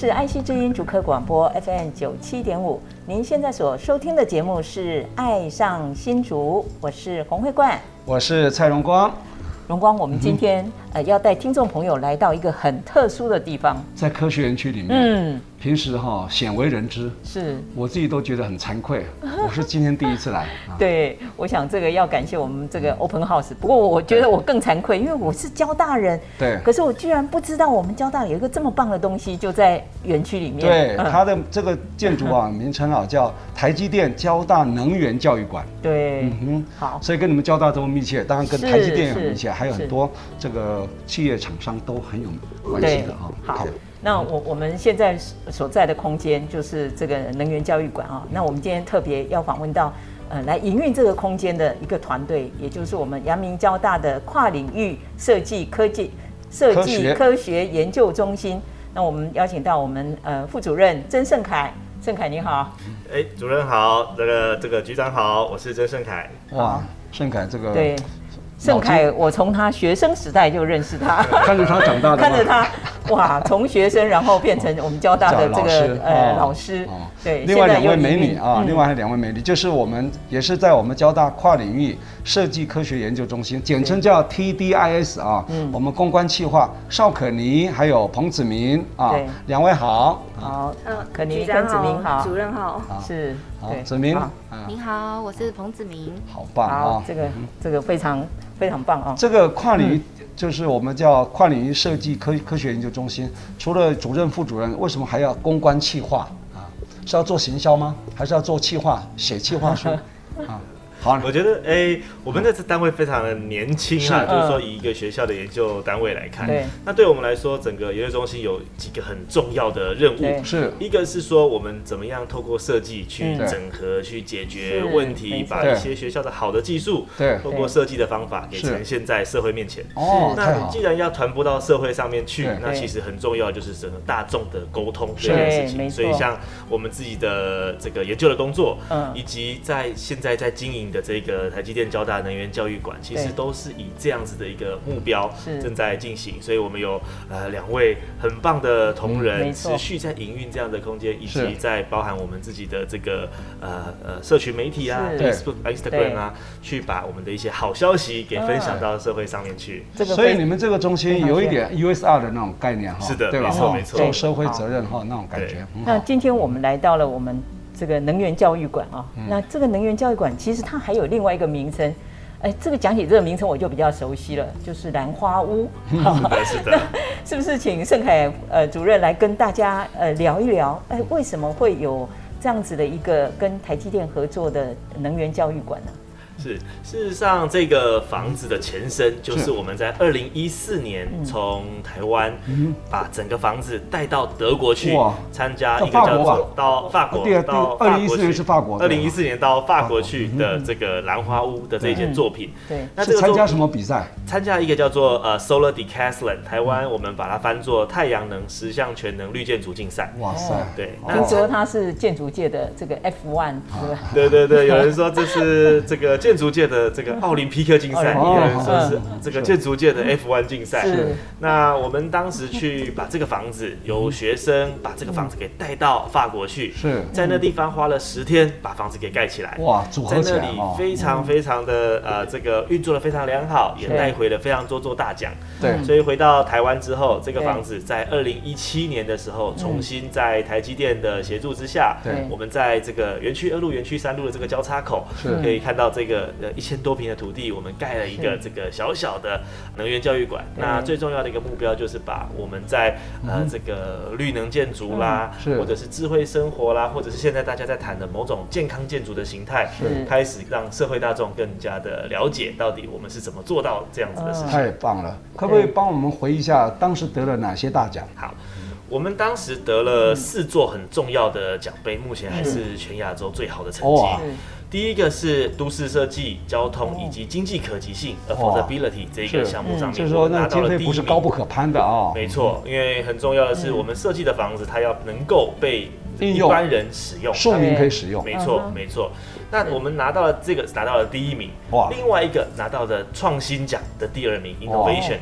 是爱惜之音主科广播 FM 九七点五，您现在所收听的节目是《爱上新竹》，我是洪慧冠，我是蔡荣光。荣光，我们今天、嗯、呃要带听众朋友来到一个很特殊的地方，在科学园区里面。嗯。平时哈鲜为人知，是我自己都觉得很惭愧。我是今天第一次来。对，我想这个要感谢我们这个 Open House。不过我觉得我更惭愧，因为我是交大人。对。可是我居然不知道我们交大有一个这么棒的东西就在园区里面。对，它的这个建筑啊，名称啊叫台积电交大能源教育馆。对。嗯哼。好。所以跟你们交大这么密切，当然跟台积电也很密切，还有很多这个企业厂商都很有关系的啊。好。那我我们现在所在的空间就是这个能源教育馆啊。那我们今天特别要访问到，呃，来营运这个空间的一个团队，也就是我们阳明交大的跨领域设计科技设计科学研究中心。那我们邀请到我们呃副主任曾盛凯，盛凯你好。哎，主任好，这个这个局长好，我是曾盛凯。哇，盛凯这个对。盛凯，我从他学生时代就认识他，看着他长大的，看着他，哇，从学生然后变成我们交大的这个呃老师，对。另外两位美女啊，另外还有两位美女，就是我们也是在我们交大跨领域设计科学研究中心，简称叫 TDIS 啊。嗯。我们公关企划邵可妮还有彭子明啊，两位好。好，嗯，可妮跟子明好，主任好，是。好，子明。您好，我是彭子明。好棒啊！这个这个非常。非常棒啊！这个跨领域就是我们叫跨领域设计科科学研究中心。除了主任、副主任，为什么还要公关企划啊？是要做行销吗？还是要做企划、写企划书 啊？好，我觉得哎、欸，我们这次单位非常的年轻啊，就是说以一个学校的研究单位来看，对，那对我们来说，整个研究中心有几个很重要的任务，是。一个是说我们怎么样透过设计去整合、去解决问题，把一些学校的好的技术，对，透过设计的方法给呈现在社会面前。哦，那既然要传播到社会上面去，那其实很重要就是整个大众的沟通这件事情。所以像我们自己的这个研究的工作，嗯，以及在现在在经营。的这个台积电交大能源教育馆，其实都是以这样子的一个目标正在进行，所以我们有呃两位很棒的同仁持续在营运这样的空间，以及在包含我们自己的这个呃呃社群媒体啊，Facebook、Instagram 啊，去把我们的一些好消息给分享到社会上面去。这个所以你们这个中心有一点 USR 的那种概念哈，是的，对吧？没错没错，做社会责任哈那种感觉。那今天我们来到了我们。这个能源教育馆啊，那这个能源教育馆其实它还有另外一个名称，哎，这个讲起这个名称我就比较熟悉了，就是兰花屋。是的，是不是请盛凯呃主任来跟大家呃聊一聊，哎，为什么会有这样子的一个跟台积电合作的能源教育馆呢？是，事实上，这个房子的前身就是我们在二零一四年从台湾把整个房子带到德国去参加一个叫做到法国到二零一四年是法国，二零一四年到法国去的这个兰花屋的这件作品。对，那这个参加什么比赛？参加一个叫做呃 Solar Decathlon，台湾我们把它翻作太阳能十项全能绿建筑竞赛。哇塞，对，听说它是建筑界的这个 F1，对对对，有人说这是这个。建筑界的这个奥林匹克竞赛，有人说是这个建筑界的 F1 竞赛。是。那我们当时去把这个房子，由学生把这个房子给带到法国去。是。在那地方花了十天把房子给盖起来。哇，组合起来。在那里非常非常的呃，这个运作的非常良好，也带回了非常多座大奖。对。所以回到台湾之后，这个房子在二零一七年的时候，重新在台积电的协助之下，对，我们在这个园区二路、园区三路的这个交叉口，是可以看到这个。个呃一千多平的土地，我们盖了一个这个小小的能源教育馆。那最重要的一个目标就是把我们在呃这个绿能建筑啦，或者是智慧生活啦，或者是现在大家在谈的某种健康建筑的形态，开始让社会大众更加的了解到底我们是怎么做到这样子的事情。太棒了！可不可以帮我们回忆一下当时得了哪些大奖？好。我们当时得了四座很重要的奖杯，目前还是全亚洲最好的成绩。第一个是都市设计、交通以及经济可及性 （affordability） 这一个项目上面，就是说那经费不是高不可攀的啊。没错，因为很重要的是，我们设计的房子它要能够被一般人使用，庶民可以使用。没错，没错。那我们拿到了这个，拿到了第一名。哇！另外一个拿到的创新奖的第二名，innovation。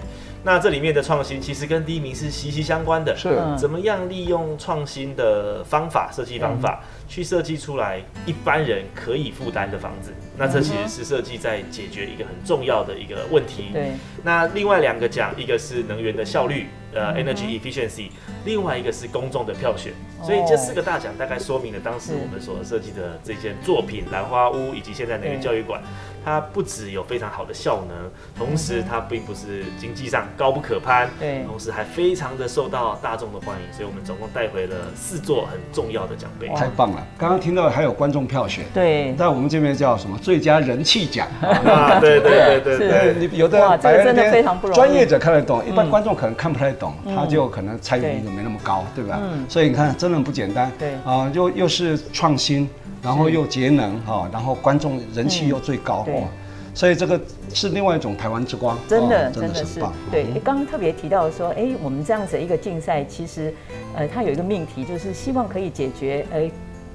那这里面的创新其实跟第一名是息息相关的，是怎么样利用创新的方法、设计方法去设计出来一般人可以负担的房子？那这其实是设计在解决一个很重要的一个问题。对。那另外两个奖，一个是能源的效率，呃，energy efficiency，另外一个是公众的票选。所以这四个大奖大概说明了当时我们所设计的这件作品——兰花屋，以及现在能源教育馆。它不只有非常好的效能，同时它并不是经济上高不可攀，对，同时还非常的受到大众的欢迎，所以我们总共带回了四座很重要的奖杯。太棒了！刚刚听到还有观众票选，对，在我们这边叫什么最佳人气奖？啊，对对对对对，你有的哇，这个真的非常不容易。专业者看得懂，一般观众可能看不太懂，他就可能参与度没那么高，对吧？嗯所以你看，真的不简单。对啊，又又是创新。然后又节能哈，然后观众人气又最高，哦！所以这个是另外一种台湾之光，真的真的是棒。对，刚刚特别提到说，哎，我们这样子一个竞赛，其实呃，它有一个命题，就是希望可以解决呃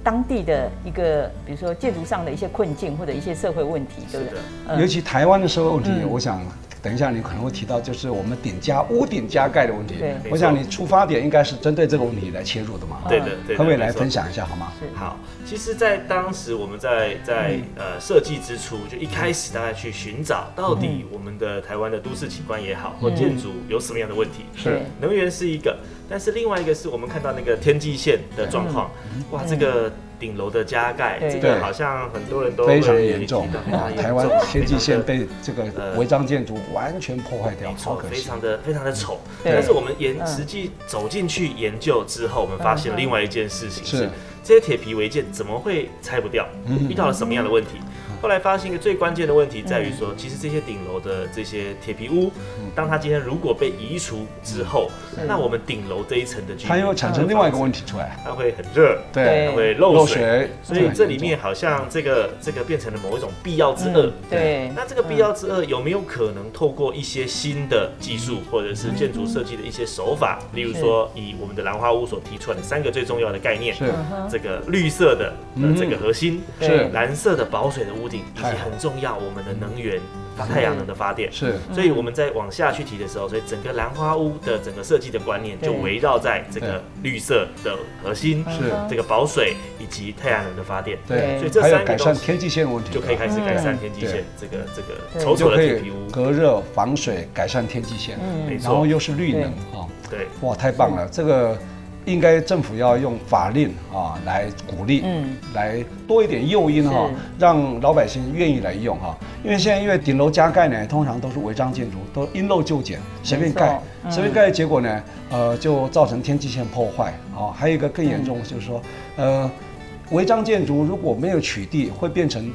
当地的一个，比如说建筑上的一些困境或者一些社会问题，对不对？尤其台湾的社会问题，我想。等一下，你可能会提到，就是我们顶加屋顶加盖的问题。对，我想你出发点应该是针对这个问题来切入的嘛。对的，对。可不可以来分享一下好吗？好，其实，在当时我们在在呃设计之初，就一开始大概去寻找到底我们的台湾的都市景观也好，或建筑有什么样的问题。是。能源是一个，但是另外一个是我们看到那个天际线的状况。哇，这个。顶楼的加盖，这个好像很多人都非常严重。台湾天际线被这个违章建筑完全破坏掉，超可惜，非常的非常的丑。但是我们研实际走进去研究之后，我们发现另外一件事情是，这些铁皮违建怎么会拆不掉？遇到了什么样的问题？后来发现一个最关键的问题在于说，其实这些顶楼的这些铁皮屋，当它今天如果被移除之后，那我们顶楼这一层的，它又产生另外一个问题出来，它会很热，对，它会漏水，所以这里面好像这个这个变成了某一种必要之恶。对，那这个必要之恶有没有可能透过一些新的技术或者是建筑设计的一些手法，例如说以我们的兰花屋所提出来的三个最重要的概念，是。这个绿色的呃这个核心，是。蓝色的保水的屋。以及很重要，我们的能源发太阳能的发电。是，所以我们在往下去提的时候，所以整个兰花屋的整个设计的观念就围绕在这个绿色的核心，是这个保水以及太阳能的发电。对，所以这三个改善天际线问题，就可以开始改善天际线这个这个丑丑的铁皮屋，隔热防水，改善天际线，嗯，然后又是绿能啊，对，哇，太棒了，这个。应该政府要用法令啊来鼓励，嗯，来多一点诱因哈，让老百姓愿意来用哈。因为现在因为顶楼加盖呢，通常都是违章建筑，都因陋就简，随便盖，随便盖的结果呢，呃，就造成天际线破坏啊。还有一个更严重就是说，呃，违章建筑如果没有取缔，会变成。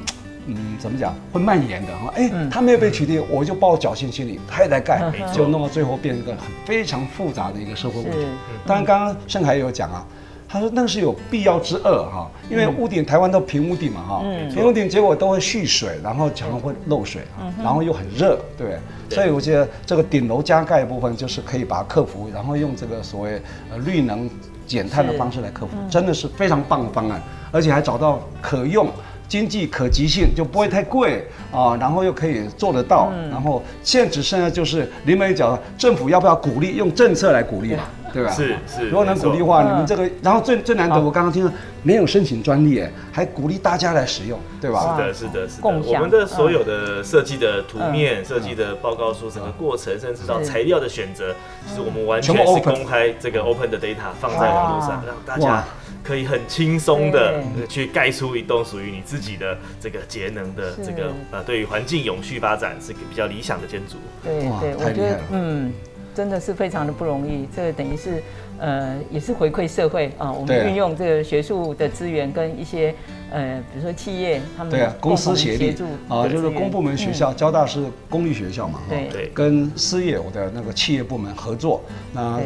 嗯，怎么讲会蔓延的哈？哎，他没有被取缔，我就抱侥幸心理，他也在盖，就弄到最后变成一个很非常复杂的一个社会问题。当然，刚刚盛凯也有讲啊，他说那是有必要之恶哈，因为屋顶台湾都平屋顶嘛哈，平屋顶结果都会蓄水，然后常常会漏水啊，然后又很热，对？所以我觉得这个顶楼加盖的部分就是可以把它克服，然后用这个所谓呃绿能减碳的方式来克服，真的是非常棒的方案，而且还找到可用。经济可及性就不会太贵啊，然后又可以做得到，然后现在只剩下就是临门一脚，政府要不要鼓励用政策来鼓励嘛？对吧？是是。如果能鼓励的话，你们这个，然后最最难得，我刚刚听到没有申请专利，哎，还鼓励大家来使用，对吧？是的，是的，是的。我们的所有的设计的图面、设计的报告书、整个过程，甚至到材料的选择，就是我们完全是公开这个 open 的 data 放在网络上，让大家。可以很轻松的去盖出一栋属于你自己的这个节能的这个呃，对于环境永续发展是个比较理想的建筑。对对，我觉得嗯，真的是非常的不容易。这个等于是呃，也是回馈社会啊。我们运用这个学术的资源跟一些呃，比如说企业他们对啊，公司协力啊，就是公部门学校，交大是公立学校嘛，对对，跟私业我的那个企业部门合作那。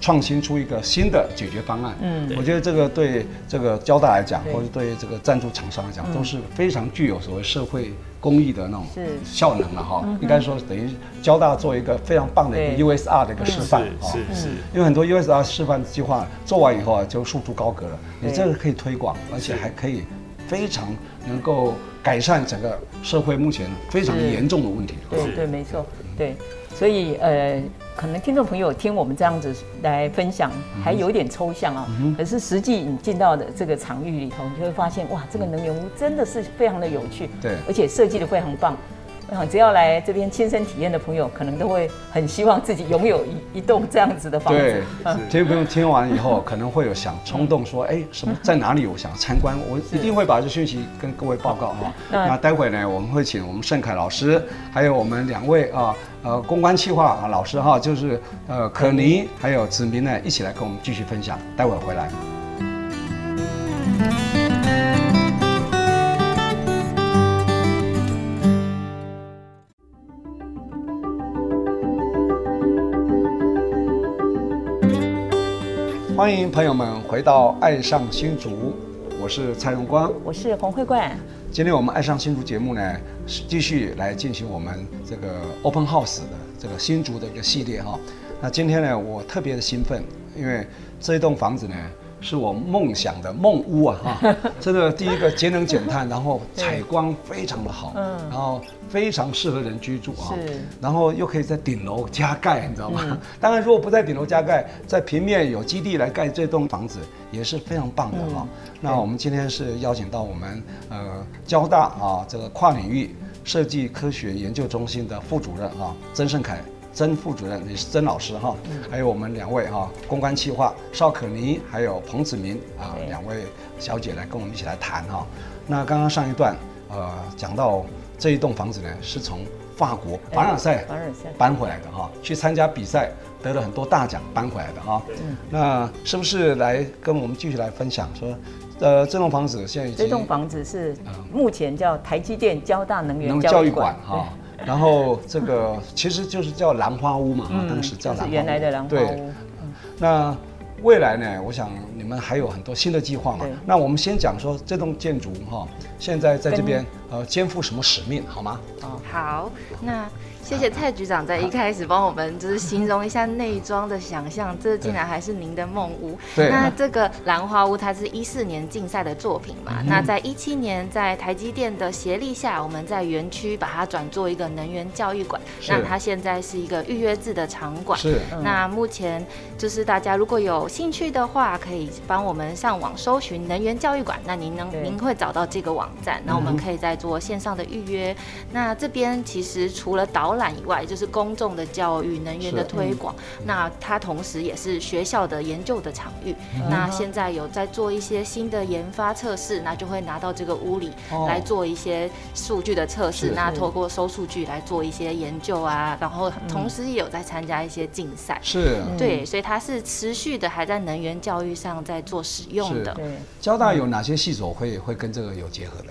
创新出一个新的解决方案，嗯，我觉得这个对这个交大来讲，或者对这个赞助厂商来讲，都是非常具有所谓社会公益的那种效能了哈。应该说等于交大做一个非常棒的一个 USR 的一个示范，是是。因为很多 USR 示范计划做完以后啊，就束之高阁了。你这个可以推广，而且还可以非常能够改善整个社会目前非常严重的问题。对对，没错，对。所以呃。可能听众朋友听我们这样子来分享，还有点抽象啊。可是实际你进到的这个场域里头，你就会发现，哇，这个能源屋真的是非常的有趣，对，而且设计的非常棒。只要来这边亲身体验的朋友，可能都会很希望自己拥有一一栋这样子的房子。对，听朋友听完以后，可能会有想冲动说，哎，什么在哪里？我想参观，我一定会把这讯息跟各位报告哈。那待会呢，我们会请我们盛凯老师，还有我们两位啊，呃，公关企划啊老师哈，就是呃可妮还有子明呢，一起来跟我们继续分享。待会回来。欢迎朋友们回到《爱上新竹》，我是蔡荣光，我是洪慧冠。今天我们《爱上新竹》节目呢，继续来进行我们这个 Open House 的这个新竹的一个系列哈。那今天呢，我特别的兴奋，因为这一栋房子呢。是我梦想的梦屋啊！哈，这个第一个节能减碳，然后采光非常的好，嗯，然后非常适合人居住啊，是，然后又可以在顶楼加盖，你知道吗？嗯、当然，如果不在顶楼加盖，在平面有基地来盖这栋房子也是非常棒的哈。嗯、那我们今天是邀请到我们呃交大啊这个跨领域设计科学研究中心的副主任啊曾盛凯。曾副主任也是曾老师哈，还有我们两位哈，公关企划邵可妮，还有彭子明啊，两位小姐来跟我们一起来谈哈。那刚刚上一段呃讲到这一栋房子呢，是从法国凡尔赛凡尔赛搬回来的哈，去参加比赛得了很多大奖搬回来的哈。那是不是来跟我们继续来分享说，呃，这栋房子现在已经这栋房子是目前叫台积电交大能源教育馆哈。然后这个其实就是叫兰花屋嘛，嗯、当时叫兰花屋。原来的兰花屋。对，嗯、那未来呢？我想你们还有很多新的计划嘛。那我们先讲说这栋建筑哈，现在在这边呃肩负什么使命，好吗？哦，好，那。谢谢蔡局长在一开始帮我们就是形容一下内装的想象，这竟然还是您的梦屋。对。那这个兰花屋它是一四年竞赛的作品嘛？那在一七年在台积电的协力下，我们在园区把它转做一个能源教育馆。那它现在是一个预约制的场馆。是。那目前就是大家如果有兴趣的话，可以帮我们上网搜寻能源教育馆。那您能您会找到这个网站，那我们可以再做线上的预约。那这边其实除了导览。以外，就是公众的教育、能源的推广。嗯、那它同时也是学校的研究的场域。嗯、那现在有在做一些新的研发测试，那就会拿到这个屋里来做一些数据的测试。哦、那透过收数据来做一些研究啊，然后同时也有在参加一些竞赛。是，对，所以它是持续的还在能源教育上在做使用的。对，交大有哪些系所会会跟这个有结合的？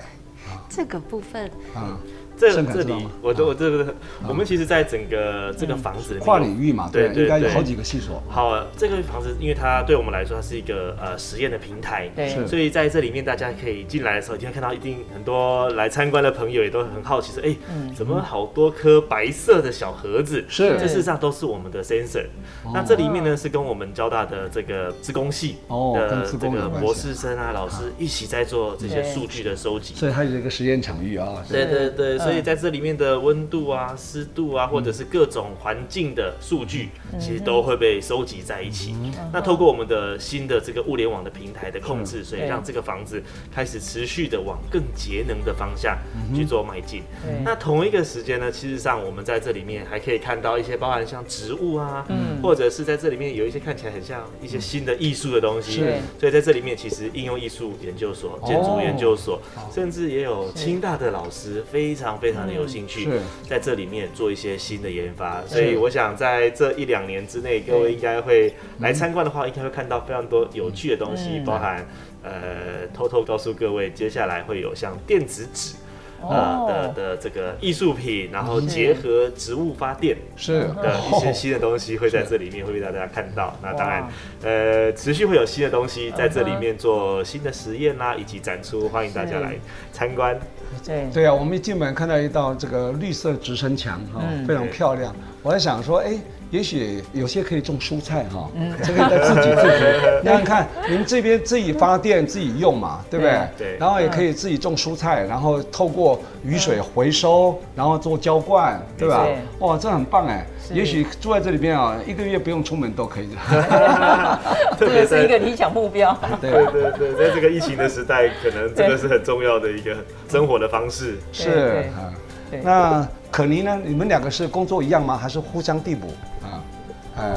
这个部分，嗯。这这里，我都我这个，我们其实，在整个这个房子里面跨领域嘛，对，应该有好几个系所。好，这个房子，因为它对我们来说，它是一个呃实验的平台，对，所以在这里面，大家可以进来的时候，一定会看到，一定很多来参观的朋友也都很好奇，说，哎，怎么好多颗白色的小盒子？是，这事实上都是我们的 sensor。那这里面呢，是跟我们交大的这个资工系的这个博士生啊、老师一起在做这些数据的收集，所以它有一个实验场域啊。对对对。所以在这里面的温度啊、湿度啊，或者是各种环境的数据，其实都会被收集在一起。那透过我们的新的这个物联网的平台的控制，所以让这个房子开始持续的往更节能的方向去做迈进。那同一个时间呢，其实上我们在这里面还可以看到一些包含像植物啊，或者是在这里面有一些看起来很像一些新的艺术的东西。所以在这里面，其实应用艺术研究所、建筑研究所，甚至也有清大的老师非常非常的有兴趣，在这里面做一些新的研发。所以我想在这一两年之内，各位应该会来参观的话，应该会看到非常多有趣的东西，包含呃，偷偷告诉各位，接下来会有像电子纸。呃的的这个艺术品，然后结合植物发电是的一些新的东西会在这里面会被大家看到。那当然，呃，持续会有新的东西在这里面做新的实验啦，以及展出，欢迎大家来参观。对对啊，我们一进门看到一道这个绿色直升墙哈，非常漂亮。我在想说，哎。也许有些可以种蔬菜哈，嗯这个在自己自足。你看看，你们这边自己发电自己用嘛，对不对？对。然后也可以自己种蔬菜，然后透过雨水回收，然后做浇灌，对吧？哇，这很棒哎！也许住在这里边啊，一个月不用出门都可以。这个是一个理想目标。对对对，在这个疫情的时代，可能这个是很重要的一个生活的方式。是啊。那可妮呢？你们两个是工作一样吗？还是互相递补？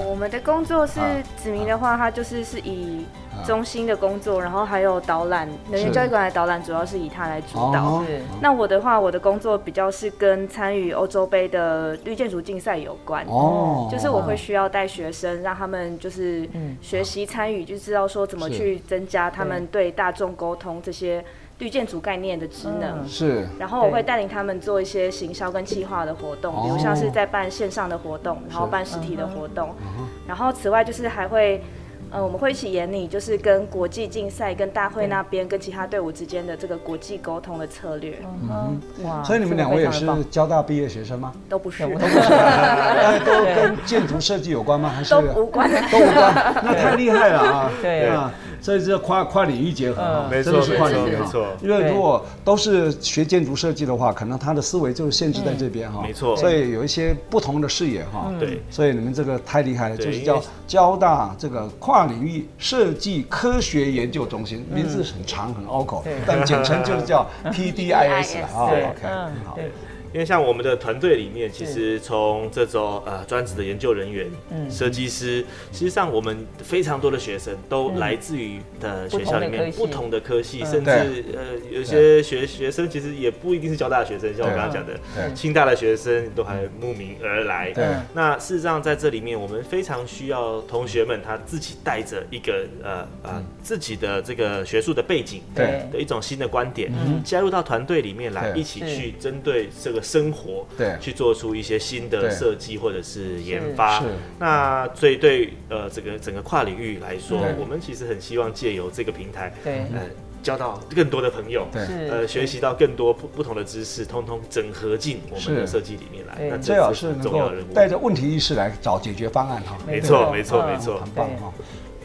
我们的工作是子明的话，他就是是以中心的工作，然后还有导览能源教育馆的导览，主要是以他来主导。是。那我的话，我的工作比较是跟参与欧洲杯的绿建筑竞赛有关。哦。就是我会需要带学生，让他们就是学习参与，就知道说怎么去增加他们对大众沟通这些。绿建筑概念的职能。是，然后我会带领他们做一些行销跟企划的活动，比如像是在办线上的活动，然后办实体的活动，然后此外就是还会。呃，我们会一起研拟，就是跟国际竞赛、跟大会那边、跟其他队伍之间的这个国际沟通的策略。嗯，哇！所以你们两位也是交大毕业学生吗？都不是，都不是，都跟建筑设计有关吗？还是？都无关？都无关，那太厉害了啊！对啊，所以这跨跨领域结合，没错，是跨领域，没错。因为如果都是学建筑设计的话，可能他的思维就是限制在这边哈。没错。所以有一些不同的视野哈。对。所以你们这个太厉害了，就是叫交大这个跨。领域设计科学研究中心，名字很长很拗口，但简称就是叫 PDIS 啊。OK，好。因为像我们的团队里面，其实从这种呃专职的研究人员、嗯。设计师，实际上我们非常多的学生都来自于的学校里面不同的科系，甚至呃有些学学生其实也不一定是交大的学生，像我刚刚讲的，清大的学生都还慕名而来。那事实上在这里面，我们非常需要同学们他自己带着一个呃呃自己的这个学术的背景，对。的一种新的观点，加入到团队里面来，一起去针对这个。生活对，去做出一些新的设计或者是研发。是，那所以对呃这个整个跨领域来说，我们其实很希望借由这个平台，对，呃，交到更多的朋友，对，呃，学习到更多不不同的知识，通通整合进我们的设计里面来。那最好是能够带着问题意识来找解决方案哈。没错，没错，没错，很棒哈。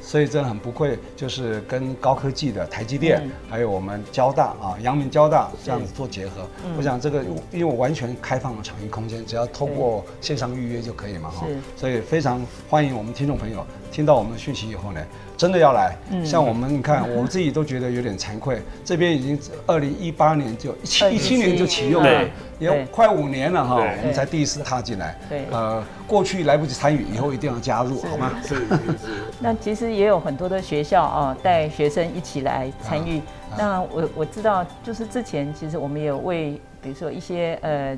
所以真的很不愧，就是跟高科技的台积电，还有我们交大啊，阳明交大这样子做结合。我想这个，因为我完全开放了场域空间，只要透过线上预约就可以嘛哈。所以非常欢迎我们听众朋友听到我们的讯息以后呢，真的要来。像我们你看，我们自己都觉得有点惭愧，这边已经二零一八年就一七一七年就启用了。也快五年了哈，我们才第一次踏进来。对，呃，过去来不及参与，以后一定要加入，好吗？是是是。那其实也有很多的学校啊，带学生一起来参与。那我我知道，就是之前其实我们也有为，比如说一些呃。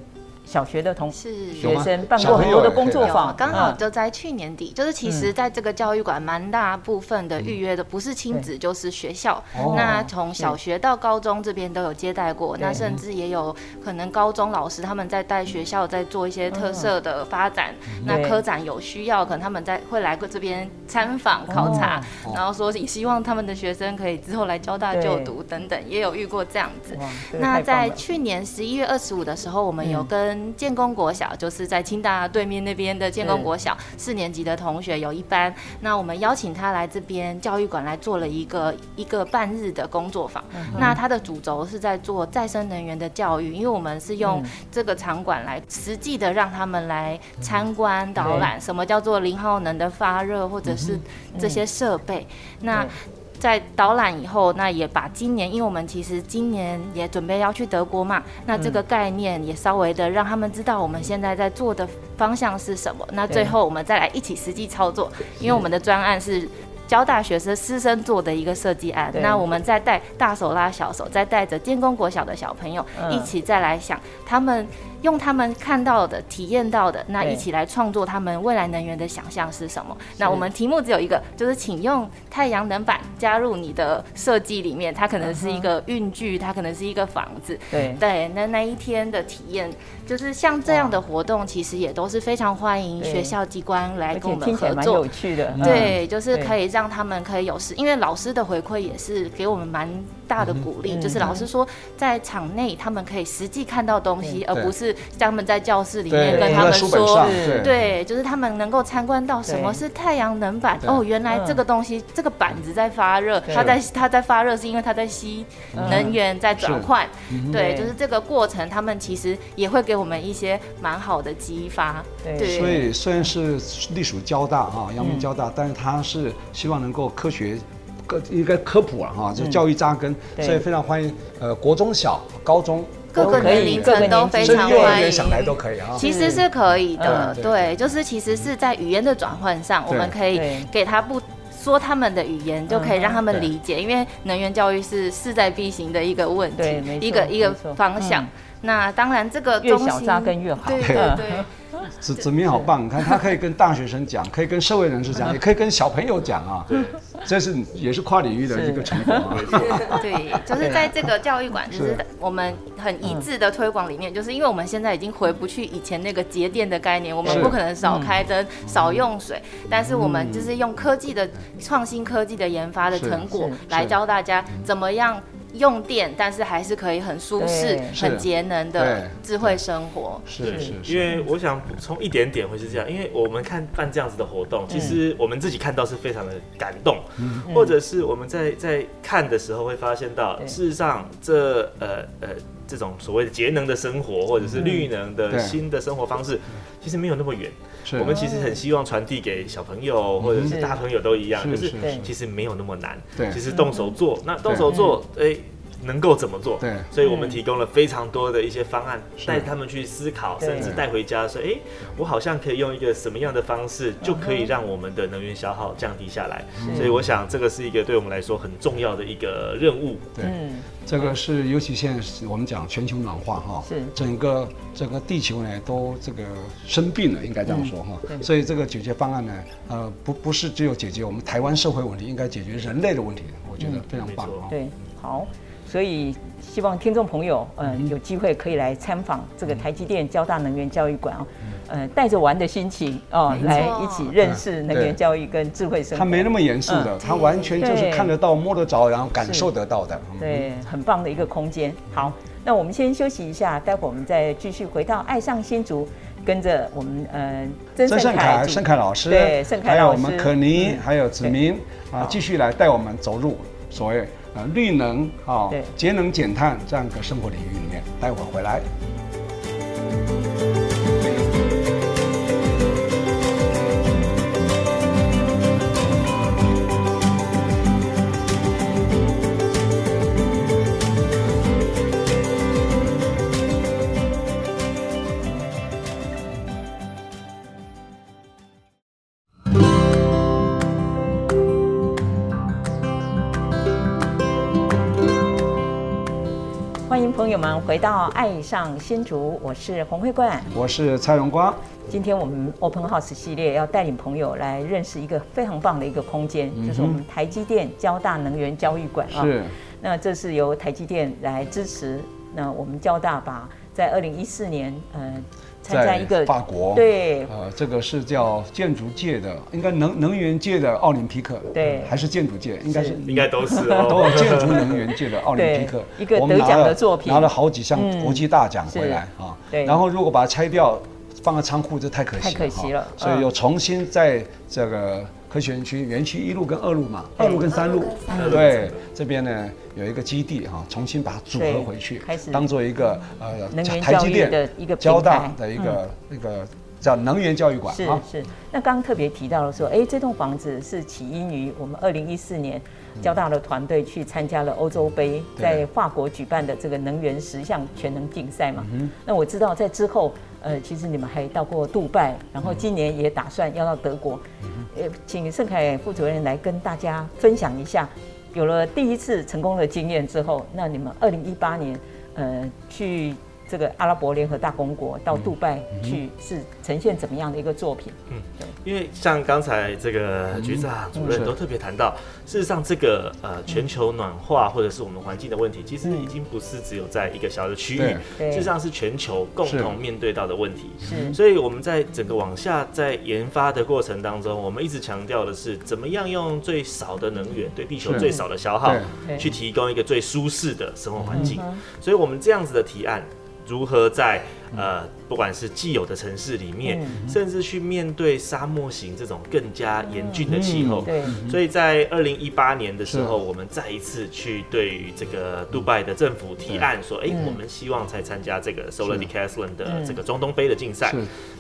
小学的同事学生办过很多的工作坊，刚好就在去年底，就是其实在这个教育馆蛮大部分的预约的不是亲子就是学校，那从小学到高中这边都有接待过，那甚至也有可能高中老师他们在带学校在做一些特色的发展，那科展有需要，可能他们在会来过这边参访考察，然后说也希望他们的学生可以之后来交大就读等等，也有遇过这样子。那在去年十一月二十五的时候，我们有跟跟建功国小，就是在清大对面那边的建功国小四年级的同学有一班，那我们邀请他来这边教育馆来做了一个一个半日的工作坊。嗯、那他的主轴是在做再生能源的教育，因为我们是用这个场馆来实际的让他们来参观导览，什么叫做零耗能的发热，或者是这些设备。那在导览以后，那也把今年，因为我们其实今年也准备要去德国嘛，那这个概念也稍微的让他们知道我们现在在做的方向是什么。那最后我们再来一起实际操作，因为我们的专案是教大学生师生做的一个设计案。那我们再带大手拉小手，再带着建工国小的小朋友一起再来想他们。用他们看到的、体验到的，那一起来创作他们未来能源的想象是什么？那我们题目只有一个，就是请用太阳能板加入你的设计里面。它可能是一个运具，它可能是一个房子。对对，那那一天的体验，就是像这样的活动，其实也都是非常欢迎学校机关来跟我们合作。有趣的，对，就是可以让他们可以有时，因为老师的回馈也是给我们蛮大的鼓励，就是老师说在场内他们可以实际看到东西，而不是。他们在教室里面跟他们说，对，就是他们能够参观到什么是太阳能板哦，原来这个东西，这个板子在发热，它在它在发热是因为它在吸能源在转换，对，就是这个过程，他们其实也会给我们一些蛮好的激发。对，所以虽然是隶属交大啊，阳明交大，但是他是希望能够科学，科应该科普了哈，就教育扎根，所以非常欢迎呃国中小、高中。各个年龄层都非常欢迎，想来都可以啊。其实是可以的，对，就是其实是在语言的转换上，我们可以给他不说他们的语言，就可以让他们理解。因为能源教育是势在必行的一个问题，一个一个方向。那当然，这个越小扎根越好。对对对。子子明好棒，你看他可以跟大学生讲，可以跟社会人士讲，也可以跟小朋友讲啊。对，这是也是跨领域的一个成果啊。对，就是在这个教育馆，就是我们很一致的推广理念，就是因为我们现在已经回不去以前那个节电的概念，我们不可能少开灯、少用水，但是我们就是用科技的创新科技的研发的成果来教大家怎么样。用电，但是还是可以很舒适、很节能的智慧生活。是是，因为我想补充一点点，会是这样，因为我们看办这样子的活动，其实我们自己看到是非常的感动，或者是我们在在看的时候会发现到，事实上这呃呃这种所谓的节能的生活，或者是绿能的新的生活方式，其实没有那么远。我们其实很希望传递给小朋友或者是大朋友都一样，就是其实没有那么难。对，其实动手做，那动手做，哎，能够怎么做？对，所以我们提供了非常多的一些方案，带他们去思考，甚至带回家说，哎，我好像可以用一个什么样的方式，就可以让我们的能源消耗降低下来。所以我想，这个是一个对我们来说很重要的一个任务。对。这个是，尤其现在我们讲全球暖化哈，是整个整个地球呢都这个生病了，应该这样说哈。所以这个解决方案呢，呃，不不是只有解决我们台湾社会问题，应该解决人类的问题，我觉得非常棒啊。对，好，所以希望听众朋友，嗯，有机会可以来参访这个台积电交大能源教育馆啊。呃，带着玩的心情哦，来一起认识能源教育跟智慧生活。他没那么严肃的，他完全就是看得到、摸得着，然后感受得到的。对，很棒的一个空间。好，那我们先休息一下，待会儿我们再继续回到爱上新竹，跟着我们呃曾盛凯、盛凯老师，对，盛凯老师，还有我们可妮，还有子明啊，继续来带我们走入所谓呃绿能啊、节能减碳这样一个生活领域里面。待会儿回来。朋友们，回到爱上新竹，我是洪慧冠，我是蔡荣光。今天我们 Open House 系列要带领朋友来认识一个非常棒的一个空间，嗯、就是我们台积电交大能源教育馆啊。是。那这是由台积电来支持，那我们交大把在二零一四年，呃，参加一个法国，对，呃，这个是叫建筑界的，应该能能源界的奥林匹克，对，还是建筑界，应该是应该都是 都有建筑能源界的奥林匹克，一个得奖的作品，拿了好几项国际大奖回来啊，对，然后如果把它拆掉放在仓库，这太可惜了，太可惜了，所以又重新在这个。科学园区园区一路跟二路嘛，二路跟三路，对，这边呢有一个基地哈，重新把它组合回去，当做一个呃台积电的一个交大的一个那个叫能源教育馆。是是。那刚刚特别提到了说，哎，这栋房子是起因于我们二零一四年交大的团队去参加了欧洲杯，在法国举办的这个能源十项全能竞赛嘛。那我知道在之后。呃，其实你们还到过杜拜，然后今年也打算要到德国。呃，请盛凯副主任来跟大家分享一下，有了第一次成功的经验之后，那你们二零一八年，呃，去。这个阿拉伯联合大公国到杜拜去是呈现怎么样的一个作品？嗯，对，因为像刚才这个局长主任都特别谈到，事实上这个呃全球暖化或者是我们环境的问题，其实已经不是只有在一个小的区域，事实上是全球共同面对到的问题。是，所以我们在整个往下在研发的过程当中，我们一直强调的是怎么样用最少的能源，对地球最少的消耗，去提供一个最舒适的生活环境。所以我们这样子的提案。如何在呃，不管是既有的城市里面，甚至去面对沙漠型这种更加严峻的气候，对，所以在二零一八年的时候，我们再一次去对于这个杜拜的政府提案说，哎，我们希望才参加这个 Solar Decathlon 的这个中东杯的竞赛，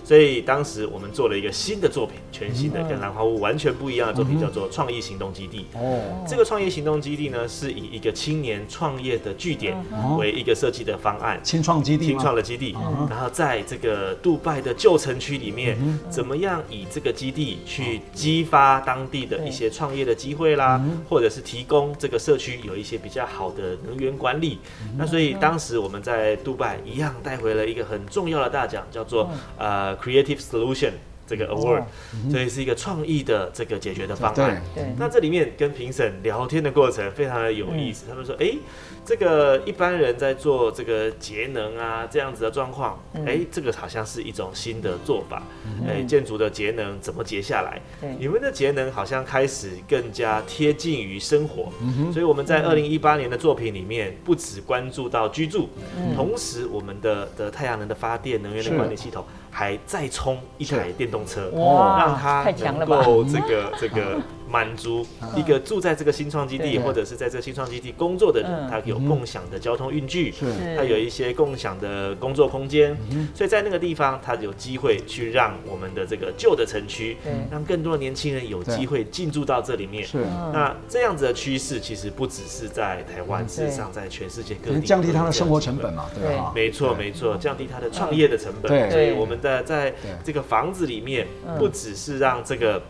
所以当时我们做了一个新的作品，全新的跟兰花屋完全不一样的作品，叫做创意行动基地。哦，这个创意行动基地呢，是以一个青年创业的据点为一个设计的方案，青创基地，青创的基地。然后在这个杜拜的旧城区里面，怎么样以这个基地去激发当地的一些创业的机会啦，或者是提供这个社区有一些比较好的能源管理。那所以当时我们在杜拜一样带回了一个很重要的大奖，叫做呃 Creative Solution 这个 Award，所以是一个创意的这个解决的方案。对，那这里面跟评审聊天的过程非常的有意思，他们说，哎。这个一般人在做这个节能啊，这样子的状况，哎，这个好像是一种新的做法。哎，建筑的节能怎么节下来？你们的节能好像开始更加贴近于生活。所以我们在二零一八年的作品里面，不只关注到居住，同时我们的的太阳能的发电能源的管理系统还再充一台电动车，让它能够这个这个。满足一个住在这个新创基地，或者是在这个新创基地工作的人，他有共享的交通运具，他有一些共享的工作空间，所以在那个地方，他有机会去让我们的这个旧的城区，让更多的年轻人有机会进驻到这里面。那这样子的趋势其实不只是在台湾，事实上在全世界各地降低他的生活成本嘛，对吧？没错没错，降低他的创业的成本。所以我们的在这个房子里面，不只是让这个。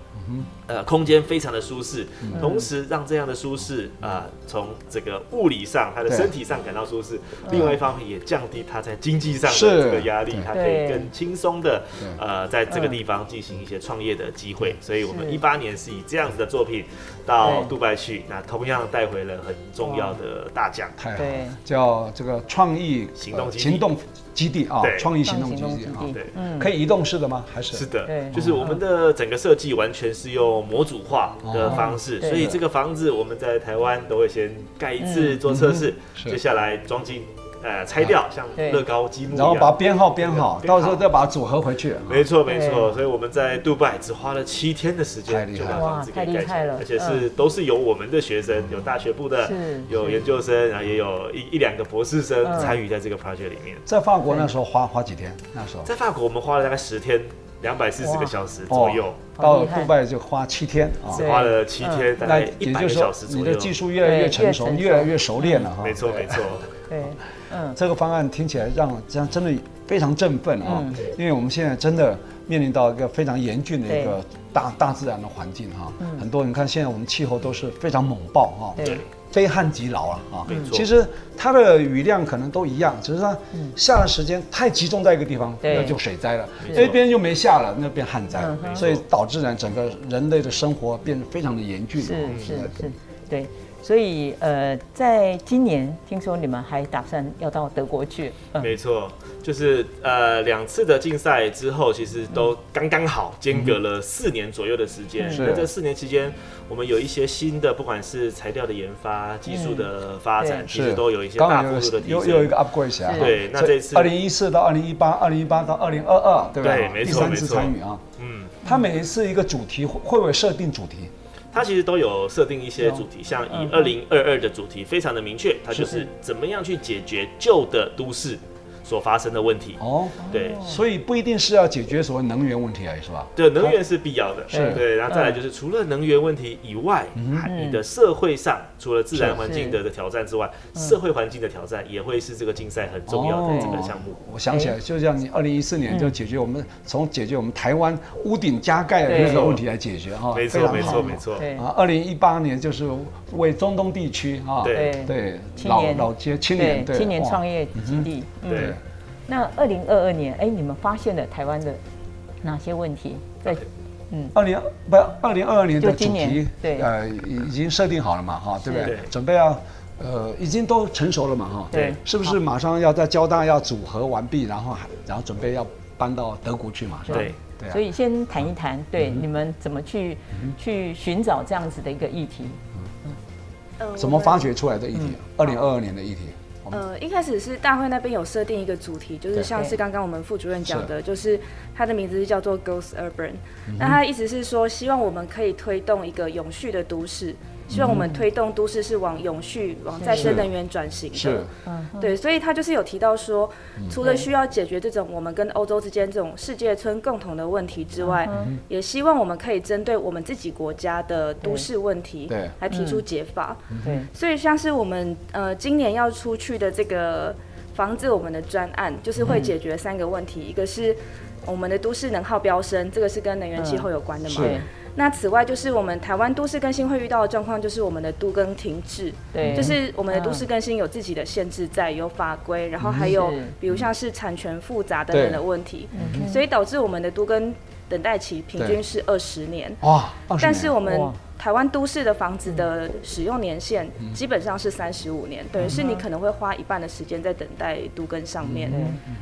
呃，空间非常的舒适，同时让这样的舒适啊，从这个物理上，他的身体上感到舒适。另外一方面，也降低他在经济上的这个压力，他可以更轻松的呃，在这个地方进行一些创业的机会。所以，我们一八年是以这样子的作品到杜拜去，那同样带回了很重要的大奖。太好了，叫这个创意行动行动基地啊，创意行动基地啊，对，可以移动式的吗？还是？是的，就是我们的整个设计完全是用。模组化的方式，所以这个房子我们在台湾都会先盖一次做测试，接下来装进呃拆掉，像乐高积木，然后把编号编好，到时候再把它组合回去。没错没错，所以我们在杜拜只花了七天的时间就把房子给盖起来了，而且是都是由我们的学生，有大学部的，有研究生，然后也有一一两个博士生参与在这个 project 里面。在法国那时候花花几天？那时候在法国我们花了大概十天。两百四十个小时左右，到杜拜就花七天啊，只花了七天，大概一百个小时左右。你的技术越来越成熟，越来越熟练了哈。没错没错，对，嗯，这个方案听起来让这样真的非常振奋啊，因为我们现在真的面临到一个非常严峻的一个大大自然的环境哈，很多人看现在我们气候都是非常猛爆哈。对。非旱即涝啊！啊，其实它的雨量可能都一样，只是它下的时间太集中在一个地方，那就水灾了；这边又没下了，那变旱灾，所以导致呢整个人类的生活变得非常的严峻。是是是，对。所以呃，在今年听说你们还打算要到德国去？嗯、没错，就是呃两次的竞赛之后，其实都刚刚好间隔了四年左右的时间。在、嗯、这四年期间，我们有一些新的，不管是材料的研发、技术的发展，嗯、其实都有一些大幅度的提升。又有一个 upgrade 啊。对，那这次二零一四到二零一八，二零一八到二零二二，对不对？对，没错，第三次参与啊。嗯，他每一次一个主题会会不会设定主题？它其实都有设定一些主题，像以二零二二的主题非常的明确，它就是。怎么样去解决旧的都市所发生的问题。哦，对，所以不一定是要解决所谓能源问题而已，是吧？对，能源是必要的，是。对，然后再来就是除了能源问题以外，你的社会上除了自然环境的的挑战之外，社会环境的挑战也会是这个竞赛很重要的这个项目。我想起来，就像你二零一四年就解决我们从解决我们台湾屋顶加盖的那个问题来解决哈，没错没错没错。啊，二零一八年就是为中东地区啊，对。对，老老街青年青年创业基地，对。那二零二二年，哎，你们发现了台湾的哪些问题？在嗯，二零不二零二二年的主题，对，呃，已经设定好了嘛，哈，对不对？准备要，呃，已经都成熟了嘛，哈，对，是不是马上要在交大要组合完毕，然后然后准备要搬到德国去嘛？对，对。所以先谈一谈，对，你们怎么去去寻找这样子的一个议题？嗯，怎么发掘出来的议题？二零二二年的议题。呃，一开始是大会那边有设定一个主题，就是像是刚刚我们副主任讲的，就是它的名字是叫做 Ghost Urban，那它的意思是说，希望我们可以推动一个永续的都市。希望我们推动都市是往永续、往再生能源转型的。是，对，所以他就是有提到说，除了需要解决这种我们跟欧洲之间这种世界村共同的问题之外，也希望我们可以针对我们自己国家的都市问题，来提出解法。对，所以像是我们呃今年要出去的这个房子，我们的专案就是会解决三个问题，一个是我们的都市能耗飙升，这个是跟能源气候有关的嘛。那此外，就是我们台湾都市更新会遇到的状况，就是我们的都更停滞，对，就是我们的都市更新有自己的限制在，有法规，然后还有比如像是产权复杂等等的问题，所以导致我们的都更等待期平均是二十年。哇，但是我们台湾都市的房子的使用年限基本上是三十五年，等于是你可能会花一半的时间在等待都更上面，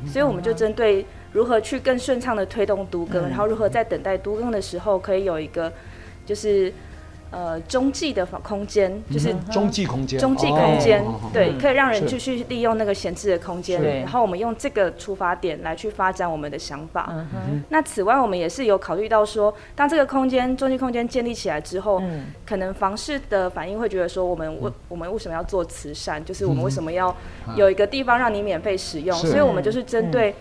所以我们就针对。如何去更顺畅的推动都更，然后如何在等待都更的时候可以有一个，就是呃中继的空间，就是中继空间，中继空间，对，可以让人继续利用那个闲置的空间，然后我们用这个出发点来去发展我们的想法。那此外，我们也是有考虑到说，当这个空间中继空间建立起来之后，可能房市的反应会觉得说，我们为我们为什么要做慈善？就是我们为什么要有一个地方让你免费使用？所以我们就是针对。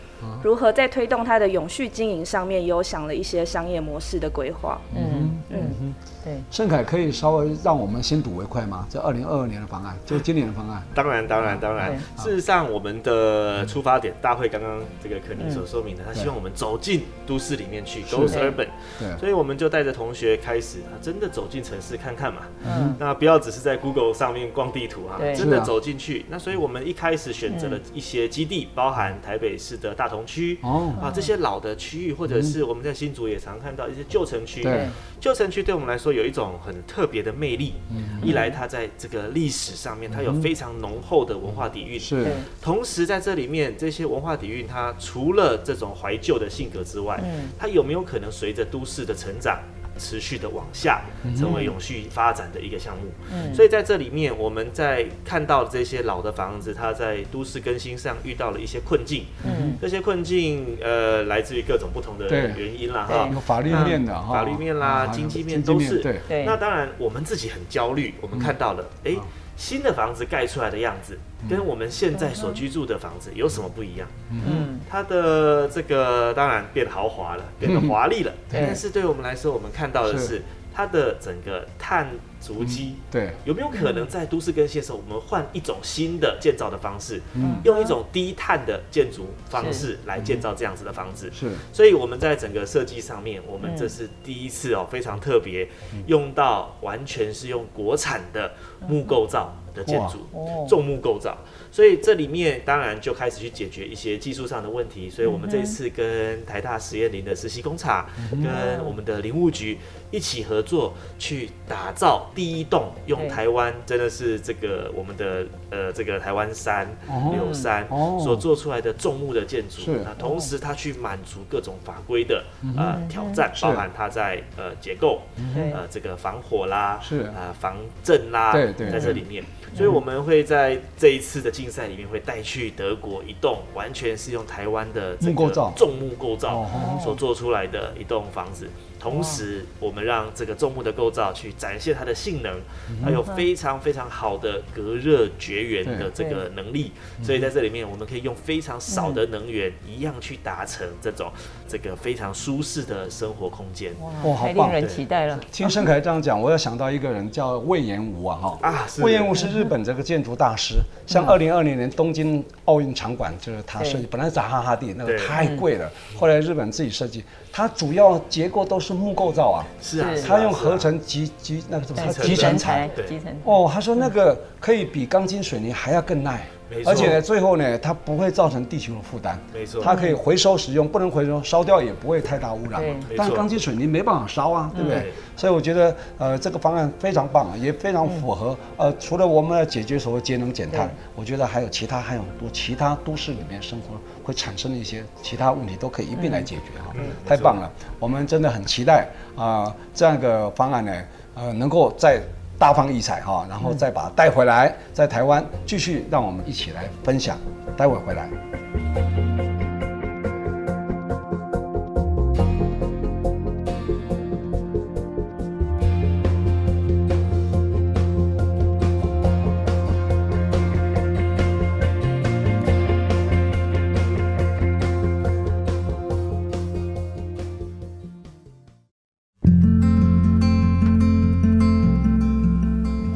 如何在推动它的永续经营上面，有想了一些商业模式的规划。嗯。嗯。对，盛凯可以稍微让我们先睹为快吗？这二零二二年的方案，就今年的方案。当然，当然，当然。事实上，我们的出发点，大会刚刚这个可宁所说明的，他希望我们走进都市里面去，Go Urban。对。所以我们就带着同学开始，真的走进城市看看嘛。嗯。那不要只是在 Google 上面逛地图啊，真的走进去。那所以我们一开始选择了一些基地，包含台北市的大同区哦，啊这些老的区域，或者是我们在新竹也常看到一些旧城区。对。旧城区对我们来说有一种很特别的魅力，一来它在这个历史上面，它有非常浓厚的文化底蕴，是。同时在这里面，这些文化底蕴，它除了这种怀旧的性格之外，它有没有可能随着都市的成长？持续的往下，成为永续发展的一个项目。嗯，所以在这里面，我们在看到这些老的房子，它在都市更新上遇到了一些困境。嗯，这些困境呃，来自于各种不同的原因啦，哈，法律面的，法律面啦，经济面都是。对，那当然我们自己很焦虑，我们看到了，哎。新的房子盖出来的样子，跟我们现在所居住的房子有什么不一样？嗯，它的这个当然变豪华了，变得 华丽了。但是对我们来说，我们看到的是它的整个碳足迹。对，有没有可能在都市更新的时候，我们换一种新的建造的方式，用一种低碳的建筑方式来建造这样子的房子？是。所以我们在整个设计上面，我们这是第一次哦，非常特别，用到完全是用国产的木构造的建筑，重木构造。所以这里面当然就开始去解决一些技术上的问题。所以我们这次跟台大实验林的实习工厂，跟我们的林务局一起合作，去打造第一栋用台湾真的是这个我们的呃这个台湾山柳山所做出来的重木的建筑。那同时它去满足各种法规的呃挑战，包含它在呃结构呃这个防火啦，是。啊防震啦，对对，在这里面。所以我们会在这一次的竞赛里面会带去德国一栋完全是用台湾的这个重木构造所做出来的一栋房子。同时，我们让这个重木的构造去展现它的性能，还有非常非常好的隔热绝缘的这个能力。所以在这里面，我们可以用非常少的能源，一样去达成这种这个非常舒适的生活空间。哇，好令人期待了！听盛凯这样讲，我又想到一个人叫魏延吾啊，哈啊，隈研吾是日本这个建筑大师。像二零二零年东京奥运场馆就是他设计，本来是扎哈哈地，那个太贵了，后来日本自己设计。它主要结构都是木构造啊，是啊，它用合成集集那个什么集成材，集成哦，他说那个可以比钢筋水泥还要更耐。而且呢，最后呢，它不会造成地球的负担。没错，它可以回收使用，不能回收烧掉也不会太大污染。但是钢筋水泥没办法烧啊，对不对？所以我觉得，呃，这个方案非常棒，也非常符合。呃，除了我们要解决所谓节能减碳，我觉得还有其他还有很多其他都市里面生活会产生的一些其他问题都可以一并来解决哈。太棒了，我们真的很期待啊，这样一个方案呢，呃，能够在。大放异彩哈，然后再把它带回来，在台湾继续让我们一起来分享。待会回来。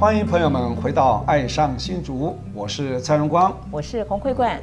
欢迎朋友们回到《爱上新竹》，我是蔡荣光，我是洪慧冠。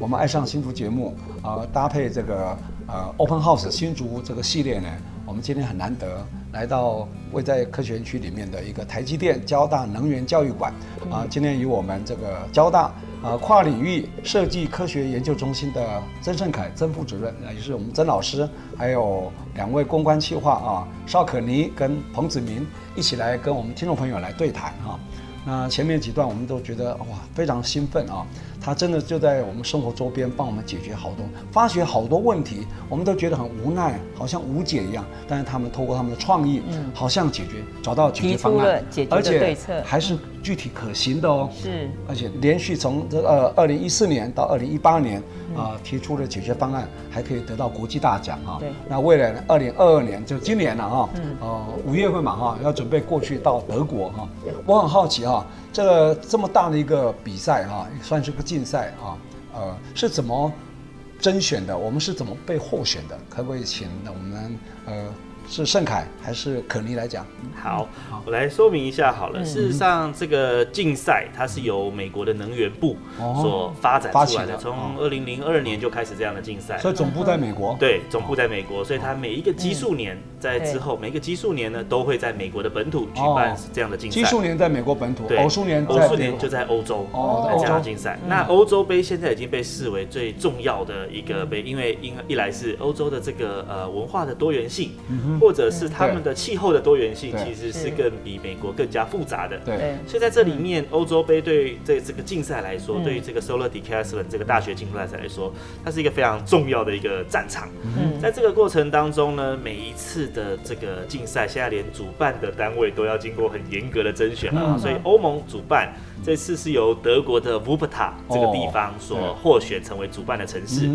我们《爱上新竹》节目啊、呃，搭配这个呃 Open House 新竹这个系列呢，我们今天很难得来到位在科学园区里面的一个台积电交大能源教育馆啊、呃，今天与我们这个交大。呃，跨领域设计科学研究中心的曾盛凯曾副主任，也是我们曾老师，还有两位公关企划啊，邵可妮跟彭子明一起来跟我们听众朋友来对谈啊。那前面几段我们都觉得哇，非常兴奋啊。他真的就在我们生活周边帮我们解决好多，发掘好多问题，我们都觉得很无奈，好像无解一样。但是他们透过他们的创意，嗯，好像解决找到解决方案，而且还是具体可行的哦。是，而且连续从这呃二零一四年到二零一八年啊提出的解决方案，还可以得到国际大奖哈。对。那未来二零二二年就今年了哈，嗯，呃五月份嘛哈，要准备过去到德国哈。我很好奇哈，这个这么大的一个比赛哈，也算是个。竞赛啊，呃，是怎么甄选的？我们是怎么被获选的？可不可以请我们呃？是盛凯还是可妮来讲？好，我来说明一下好了。事实上，这个竞赛它是由美国的能源部所发展出来的，从二零零二年就开始这样的竞赛。所以总部在美国。对，总部在美国，所以它每一个基数年在之后，每一个基数年呢都会在美国的本土举办这样的竞赛。基数年在美国本土，对，偶数年偶数年就在欧洲哦，这样的竞赛。那欧洲杯现在已经被视为最重要的一个杯，因为因一来是欧洲的这个呃文化的多元性。或者是他们的气候的多元性，其实是更比美国更加复杂的。对，所以在这里面，欧洲杯对这这个竞赛来说，对于这个 Solar Decathlon 这个大学竞赛来说，它是一个非常重要的一个战场。嗯，在这个过程当中呢，每一次的这个竞赛，现在连主办的单位都要经过很严格的甄选啊。所以欧盟主办这次是由德国的 Wuppertal 这个地方所获选成为主办的城市。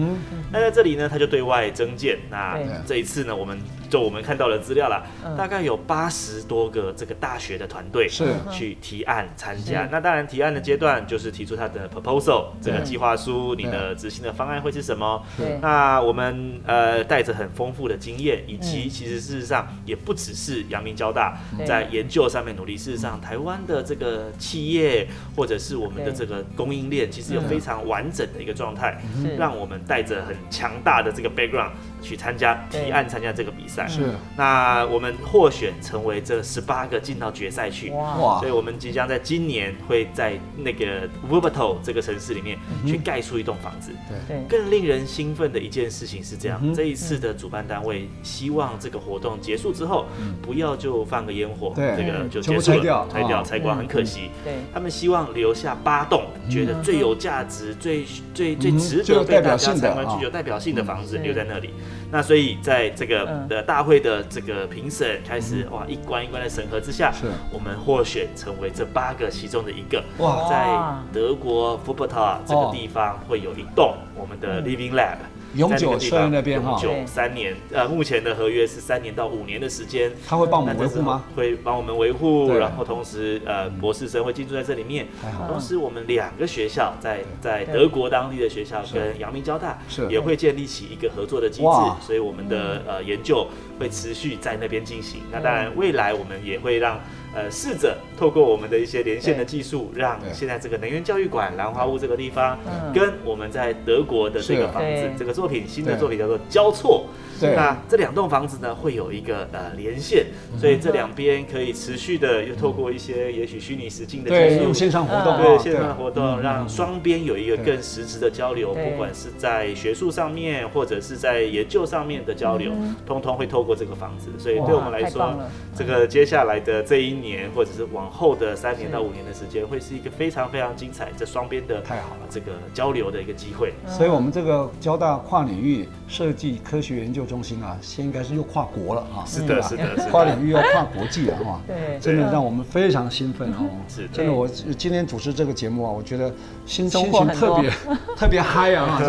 那在这里呢，他就对外征建。那这一次呢，我们就我们看。到了资料了，大概有八十多个这个大学的团队是。去提案参加。那当然，提案的阶段就是提出他的 proposal 这个计划书，你的执行的方案会是什么？那我们呃带着很丰富的经验，以及其实事实上也不只是阳明交大在研究上面努力，事实上台湾的这个企业或者是我们的这个供应链，其实有非常完整的一个状态，让我们带着很强大的这个 background 去参加提案参加这个比赛。是，那我们获选成为这十八个进到决赛去。哇！所以我们即将在今年会在那个 Wuppertal 这个城市里面去盖出一栋房子。对。对。更令人兴奋的一件事情是这样，这一次的主办单位希望这个活动结束之后，不要就放个烟火，这个就结束了，拆掉。拆光，很可惜。对。他们希望留下八栋觉得最有价值、最最最值得被大家参观、具有代表性的房子留在那里。那所以在这个的大会的这个评审开始哇一关一关的审核之下，是。我们获选成为这八个其中的一个。哇，在德国福伯塔这个地方会有一栋我们的 Living Lab。永久设那边哈，永久三年，呃，目前的合约是三年到五年的时间。他会帮我们维护吗？会帮我们维护，然后同时，呃，博士生会进驻在这里面。同时，我们两个学校在在德国当地的学校跟阳明交大也会建立起一个合作的机制，所以我们的呃研究会持续在那边进行。那当然，未来我们也会让。呃，试着透过我们的一些连线的技术，让现在这个能源教育馆兰花屋这个地方，跟我们在德国的这个房子，这个作品新的作品叫做交错。那这两栋房子呢，会有一个呃连线，所以这两边可以持续的又透过一些也许虚拟实境的技术，线上活动，对线上活动，让双边有一个更实质的交流，不管是在学术上面或者是在研究上面的交流，通通会透过这个房子。所以对我们来说，这个接下来的这一年或者是往后的三年到五年的时间，会是一个非常非常精彩这双边的太好了。这个交流的一个机会。所以我们这个交大跨领域设计科学研究。中心啊，现在应该是又跨国了啊，是的，是的，跨领域又跨国际了哈，对，真的让我们非常兴奋哦，是，真的，我今天主持这个节目啊，我觉得心心情特别 特别嗨啊，